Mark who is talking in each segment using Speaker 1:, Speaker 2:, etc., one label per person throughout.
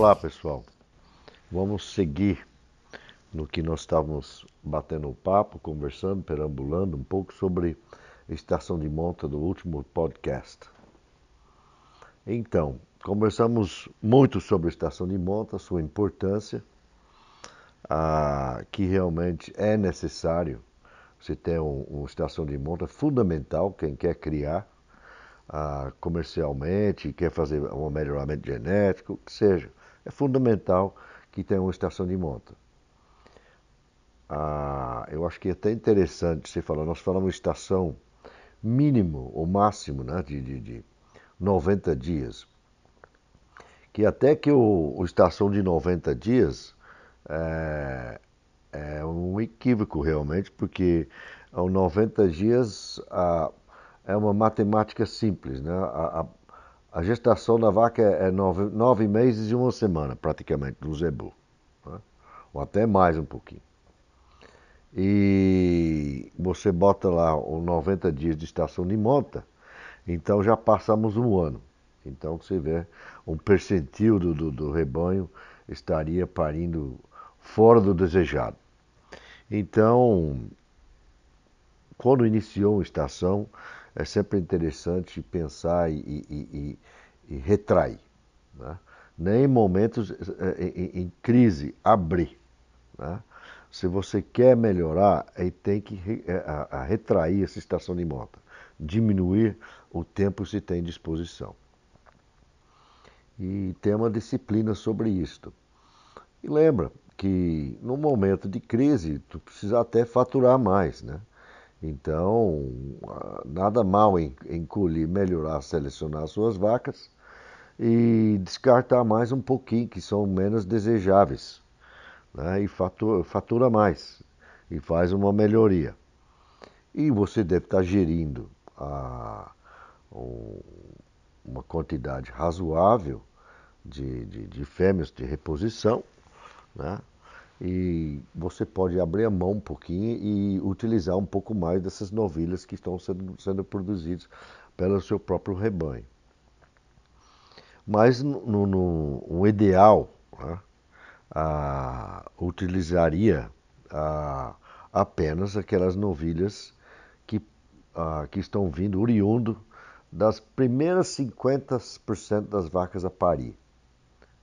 Speaker 1: Olá pessoal, vamos seguir no que nós estávamos batendo papo, conversando, perambulando um pouco sobre a estação de monta do último podcast. Então, conversamos muito sobre a estação de monta, sua importância, que realmente é necessário você ter um, uma estação de monta fundamental, quem quer criar ah, comercialmente, quer fazer um melhoramento genético, que seja. É fundamental que tenha uma estação de monta. Ah, eu acho que é até interessante você falar, nós falamos estação mínimo ou máximo né, de, de, de 90 dias. Que até que o, o estação de 90 dias é, é um equívoco realmente, porque aos 90 dias a, é uma matemática simples. Né? A, a, a gestação da vaca é, é nove, nove, meses e uma semana, praticamente, no zebu. Né? Ou até mais um pouquinho. E você bota lá os 90 dias de estação de monta, então já passamos um ano. Então você vê, um percentil do, do, do rebanho estaria parindo fora do desejado. Então, quando iniciou uma estação, é sempre interessante pensar e, e, e, e retrair. Né? Nem em momentos em, em crise, abrir. Né? Se você quer melhorar, aí tem que é, a, a retrair essa estação de moto, diminuir o tempo que se tem disposição. E tem uma disciplina sobre isto. E lembra que no momento de crise, tu precisa até faturar mais, né? Então, nada mal em encolher, melhorar, selecionar suas vacas e descartar mais um pouquinho, que são menos desejáveis, né? e fatura, fatura mais, e faz uma melhoria. E você deve estar gerindo a, uma quantidade razoável de, de, de fêmeas de reposição, né? E você pode abrir a mão um pouquinho e utilizar um pouco mais dessas novilhas que estão sendo, sendo produzidas pelo seu próprio rebanho. Mas no, no, no ideal, né, a, utilizaria a, apenas aquelas novilhas que, a, que estão vindo oriundo das primeiras 50% das vacas a parir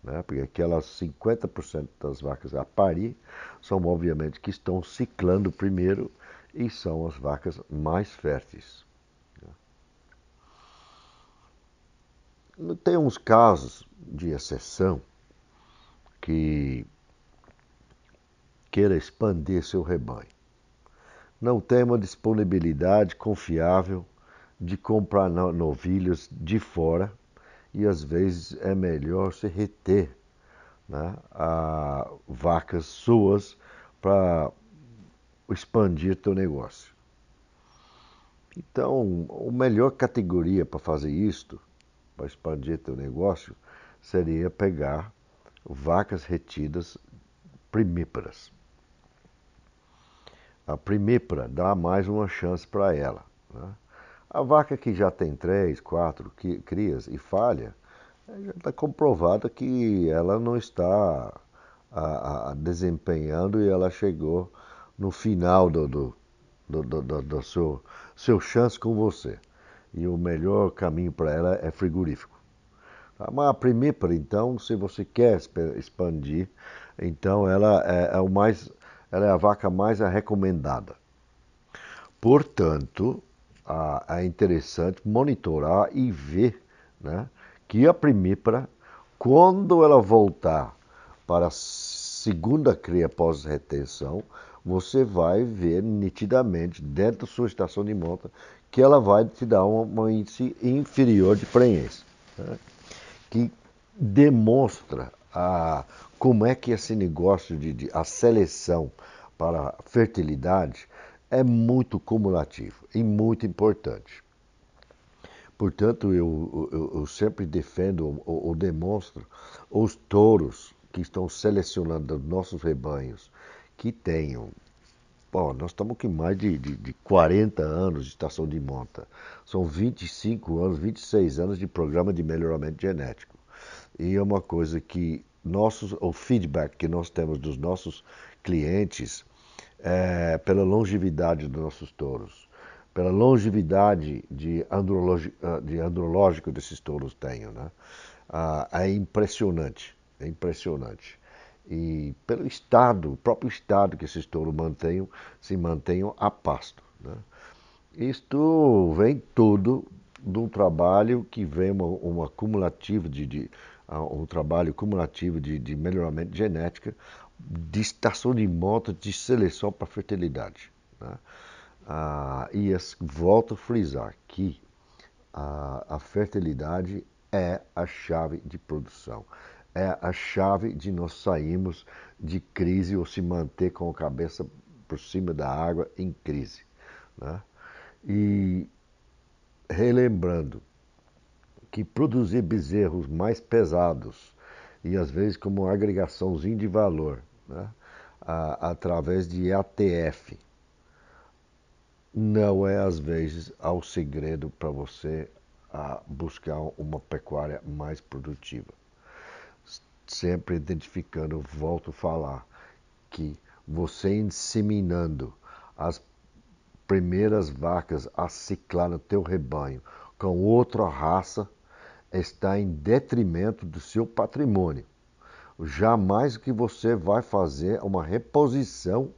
Speaker 1: né? porque aquelas 50% das vacas a parir são, obviamente, que estão ciclando primeiro e são as vacas mais férteis. Né? Tem uns casos de exceção que queira expandir seu rebanho. Não tem uma disponibilidade confiável de comprar novilhas de fora e às vezes é melhor se reter né, a vacas suas para expandir teu negócio. Então, a melhor categoria para fazer isto, para expandir teu negócio, seria pegar vacas retidas primíparas. A primípara dá mais uma chance para ela. Né? A vaca que já tem três, quatro crias e falha, já está comprovada que ela não está a, a, desempenhando e ela chegou no final do, do, do, do, do seu, seu chance com você. E o melhor caminho para ela é frigorífico. Tá? Mas a primípara, então, se você quer expandir, então ela é, é o mais, ela é a vaca mais recomendada. Portanto, é interessante monitorar e ver né, que a primípara, quando ela voltar para a segunda cria pós-retenção, você vai ver nitidamente dentro da sua estação de monta que ela vai te dar um índice inferior de prenhez, né, que demonstra a, como é que esse negócio de, de a seleção para fertilidade é muito cumulativo e muito importante. Portanto, eu, eu, eu sempre defendo ou, ou, demonstro os touros que estão selecionando nossos rebanhos que tenham. Bom, nós estamos com mais de, de, de 40 anos de estação de monta. São 25 anos, 26 anos de programa de melhoramento genético. E é uma coisa que nossos, o feedback que nós temos dos nossos clientes é, pela longevidade dos nossos touros, pela longevidade de, andrológico, de andrológico desses touros tenho, né? Ah, é impressionante, é impressionante. E pelo estado, o próprio estado que esses touros mantenham, se mantenham a pasto. Né? Isto vem tudo de um trabalho que vem uma, uma de, de uh, um trabalho cumulativo de, de melhoramento de genética, de estação de monta de seleção para fertilidade. Né? Uh, e volto a frisar que a, a fertilidade é a chave de produção, é a chave de nós sairmos de crise ou se manter com a cabeça por cima da água em crise. Né? E relembrando que produzir bezerros mais pesados e às vezes como agregaçãozinho de valor, né, a, através de ATF, não é às vezes ao segredo para você a buscar uma pecuária mais produtiva. Sempre identificando, volto a falar, que você inseminando as primeiras vacas a ciclar no teu rebanho com outra raça está em detrimento do seu patrimônio. Jamais que você vai fazer uma reposição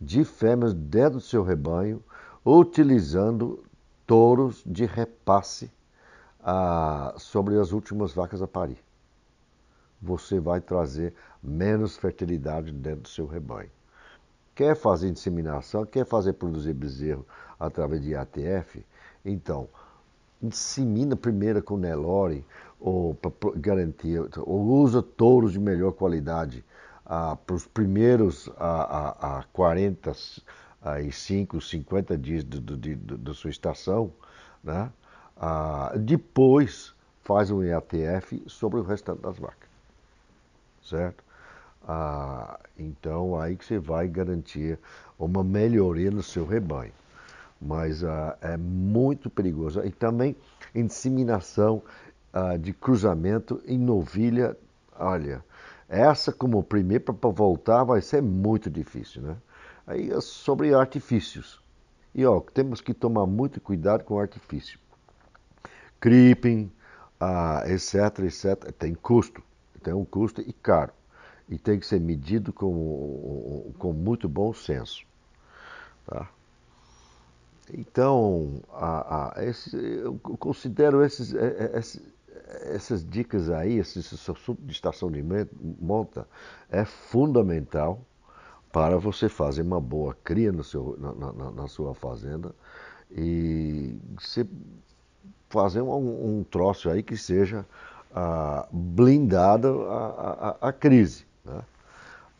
Speaker 1: de fêmeas dentro do seu rebanho utilizando touros de repasse ah, sobre as últimas vacas a parir. Você vai trazer menos fertilidade dentro do seu rebanho quer fazer inseminação, quer fazer produzir bezerro através de ATF, então insemina primeiro com Nelore ou para garantir, ou usa touros de melhor qualidade ah, para os primeiros a, a, a 45, 50 dias do, do, do, da sua estação, né? Ah, depois faz um EATF sobre o restante das vacas, certo? Ah, então aí que você vai garantir uma melhoria no seu rebanho. Mas ah, é muito perigoso. E também inseminação ah, de cruzamento em novilha. Olha, essa como primeiro para voltar vai ser muito difícil, né? Aí é sobre artifícios. E ó, temos que tomar muito cuidado com artifício. Creeping, ah, etc, etc, tem custo. Tem um custo e caro e tem que ser medido com, com muito bom senso. Tá? Então, a, a, esse, eu considero esses, é, é, essas dicas aí, esse, assunto de monta, é fundamental para você fazer uma boa cria no seu, na, na, na sua fazenda e você fazer um, um troço aí que seja ah, blindado à, à, à crise.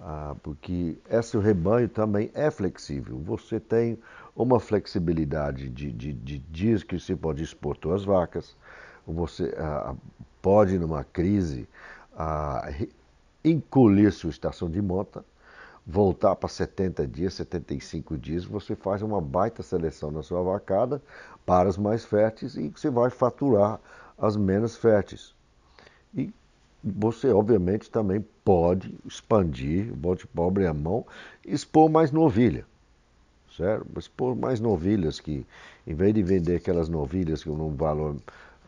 Speaker 1: Ah, porque esse rebanho também é flexível. Você tem uma flexibilidade de, de, de dias que você pode expor suas vacas, você ah, pode, numa crise, ah, encolher sua estação de monta, voltar para 70 dias, 75 dias, você faz uma baita seleção na sua vacada para as mais férteis e você vai faturar as menos férteis. Você obviamente também pode expandir, bote pobre a mão, expor mais novilha, certo? Expor mais novilhas que, em vez de vender aquelas novilhas com um valor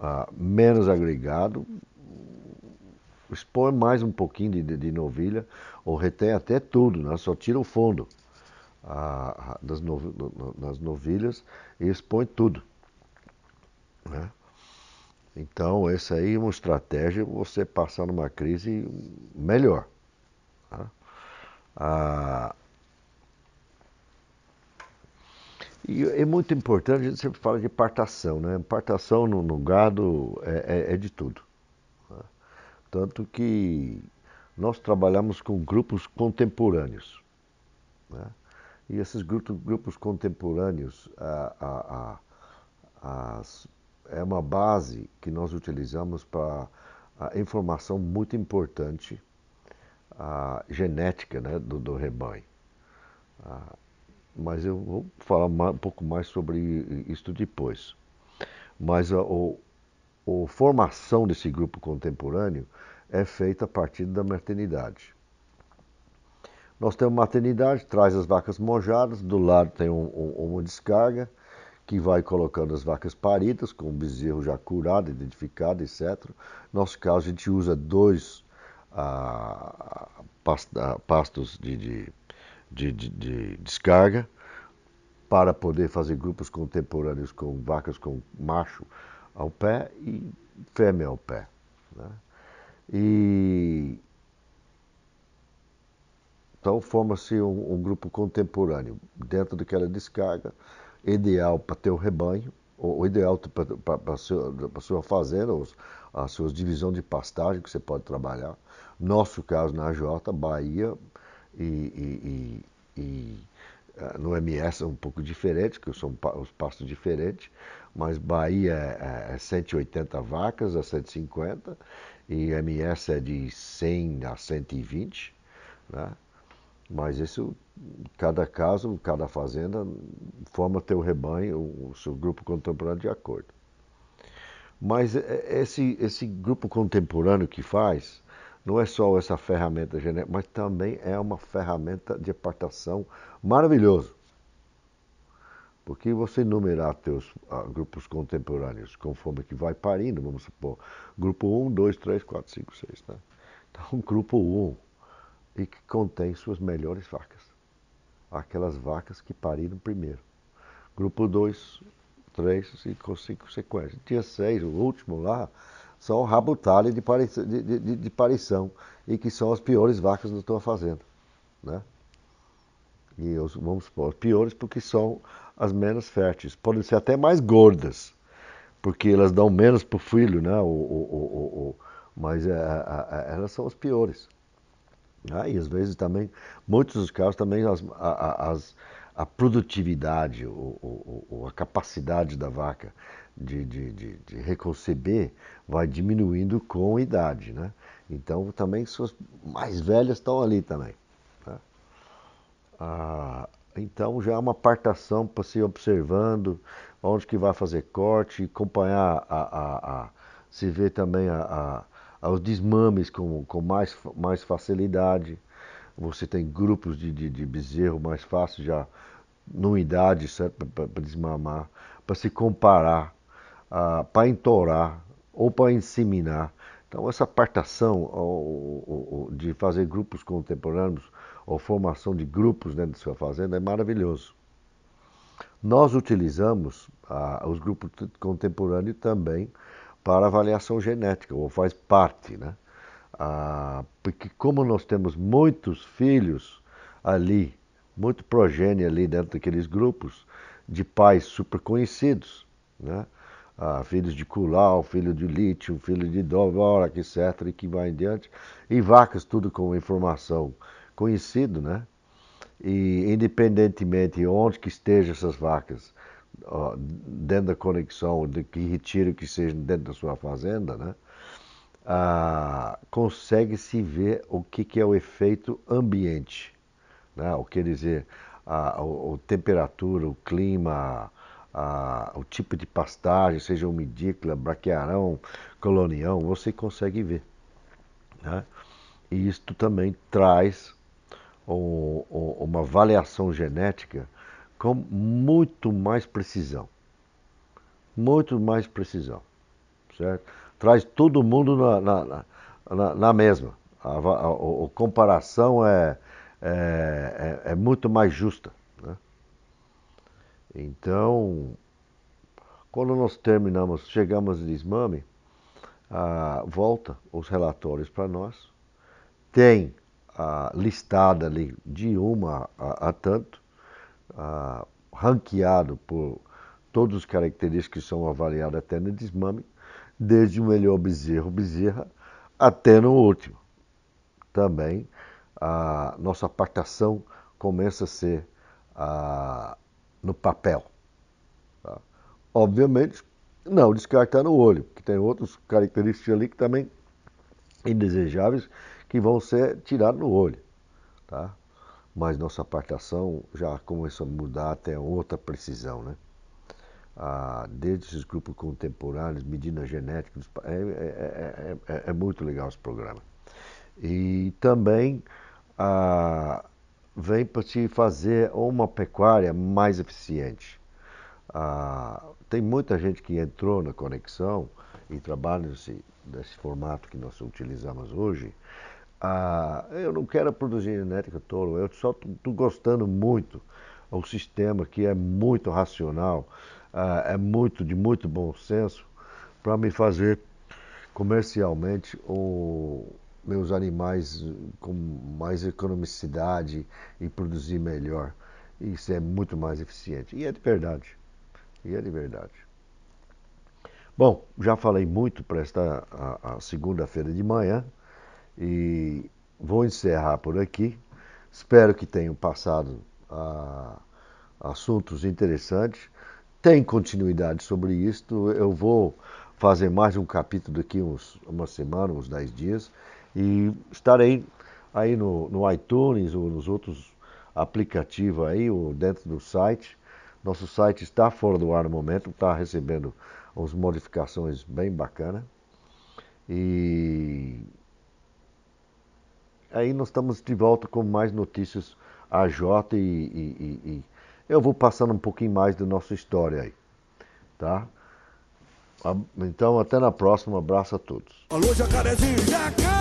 Speaker 1: ah, menos agregado, expor mais um pouquinho de, de, de, novilha, ou retém até tudo, né? só tira o fundo ah, das, no, das novilhas e expõe tudo. Né? Então, essa aí é uma estratégia você passar numa crise melhor. Tá? Ah, e é muito importante, a gente sempre fala de partação, né? Partação no, no gado é, é, é, de tudo. Tá? Tanto que nós trabalhamos com grupos contemporâneos. Né? E esses grupos, grupos contemporâneos, a, a, a, as é uma base que nós utilizamos para a informação muito importante, a genética né, do, do rebanho. Mas eu vou falar um pouco mais sobre isso depois. Mas a, a formação desse grupo contemporâneo é feita a partir da maternidade. Nós temos maternidade, traz as vacas mojadas, do lado tem um, um, uma descarga, que vai colocando as vacas paridas, com o bezerro já curado, identificado, etc. No nosso caso, a gente usa dois ah, pastos de, de, de, de, descarga para poder fazer grupos contemporâneos com vacas com macho ao pé e fêmea ao pé. Né? E então forma-se um, um, grupo contemporâneo dentro daquela descarga, ideal para ter o rebanho, ou ideal para a sua, fazenda, ou a sua divisão de pastagem que você pode trabalhar. Nosso caso na Jota, Bahia e, e, e, e eh, no MS é um pouco diferente, que são os pastos diferentes, mas Bahia é, é 180 vacas a 150 e MS é de 100 a 120, né? Mas isso, cada caso, cada fazenda forma teu rebanho, o seu grupo contemporâneo de acordo. Mas esse, esse grupo contemporâneo que faz, não é só essa ferramenta genética, mas também é uma ferramenta de apartação maravilhoso. Porque você numerar teus uh, grupos contemporâneos conforme que vai parindo, vamos supor, grupo 1, 2, 3, 4, 5, 6. Né? Então, grupo 1 e que contém suas melhores vacas. Aquelas vacas que pariram primeiro. Grupo 2, 3, 5, 5 sequências. Dia 6, o último lá, são rabutalha de, de, de, de parição e que são as piores vacas da tua fazenda. Né? E os, vamos supor, piores porque são as menos férteis. Podem ser até mais gordas, porque elas dão menos para o filho, né? O, o, o, mas é, é, é, elas são as piores. Ah, e às vezes também, muitos dos casos também as, as, a produtividade, o, o, a capacidade da vaca de, de, de, de, reconceber vai diminuindo com a idade, né? Então também suas mais velhas estão ali também. Né? Ah, então já é uma apartação para se observando onde que vai fazer corte, acompanhar a, a, a se vê também a, a aos desmames com, com mais, mais facilidade. Você tem grupos de, de, de bezerro mais fácil já numa idade para desmamar, para se comparar, uh, para entorar ou para inseminar. Então essa apartação ou, ou, de fazer grupos contemporâneos ou formação de grupos dentro da sua fazenda é maravilhoso. Nós utilizamos uh, os grupos contemporâneos também para avaliação genética, ou faz parte, né? Ah, porque como nós temos muitos filhos ali, muito progênie ali dentro daqueles grupos, de pais super conhecidos, né? Ah, filhos de Culau, filho de Lítio, filho de Dvorak, etc., e que vai em diante, e vacas, tudo com informação conhecido, né? E independentemente de onde que estejam essas vacas, dentro da conexão, de que retiro que seja dentro da sua fazenda, né? Ah, consegue-se ver o que, que, é o efeito ambiente. Né? O que dizer, a, a, a temperatura, o clima, a, o tipo de pastagem, seja umidícola, braquiarão, colonião, você consegue ver. Né? E isto também traz um, um, uma avaliação genética com muito mais precisão. Muito mais precisão. Certo? Traz todo mundo na, na, na, na mesma. A, a, a, a, comparação é, é, é, é, muito mais justa. Né? Então, quando nós terminamos, chegamos de desmame, volta os relatórios para nós. Tem a listada ali de uma a, a tanto ah, ranqueado por todas as características que são avaliadas até no desmame, desde o melhor bezerro, bezerra, até no último. Também a nossa apartação começa a ser ah, no papel. Tá? Obviamente, não descartar no olho, porque tem outras características ali que também indesejáveis que vão ser tiradas no olho. Tá? Mas nossa apartação já começou a mudar até outra precisão, né? ah, desde esses grupos contemporâneos, medidas genéticas, é, é, é, é, muito legal esse programa. E também ah, vem para se fazer uma pecuária mais eficiente. Ah, tem muita gente que entrou na conexão e trabalha nesse formato que nós utilizamos hoje. Ah, eu não quero produzir genética tolo, eu só estou gostando muito do sistema que é muito racional, ah, é muito de muito bom senso para me fazer comercialmente o, meus animais com mais economicidade e produzir melhor. Isso é muito mais eficiente. E é de verdade. E é de verdade. Bom, já falei muito para esta segunda-feira de manhã e vou encerrar por aqui. Espero que tenham passado a, assuntos interessantes. Tem continuidade sobre isto. Eu vou fazer mais um capítulo daqui uns, uma semana, uns 10 dias. E estarei aí no, no iTunes ou nos outros aplicativos aí, ou dentro do site. Nosso site está fora do ar no momento, está recebendo umas modificações bem bacanas. E aí nós estamos de volta com mais notícias AJ e, e, e, e eu vou passando um pouquinho mais da nossa história aí, tá? Então até na próxima, abraço a todos. Alô, jacarezinho!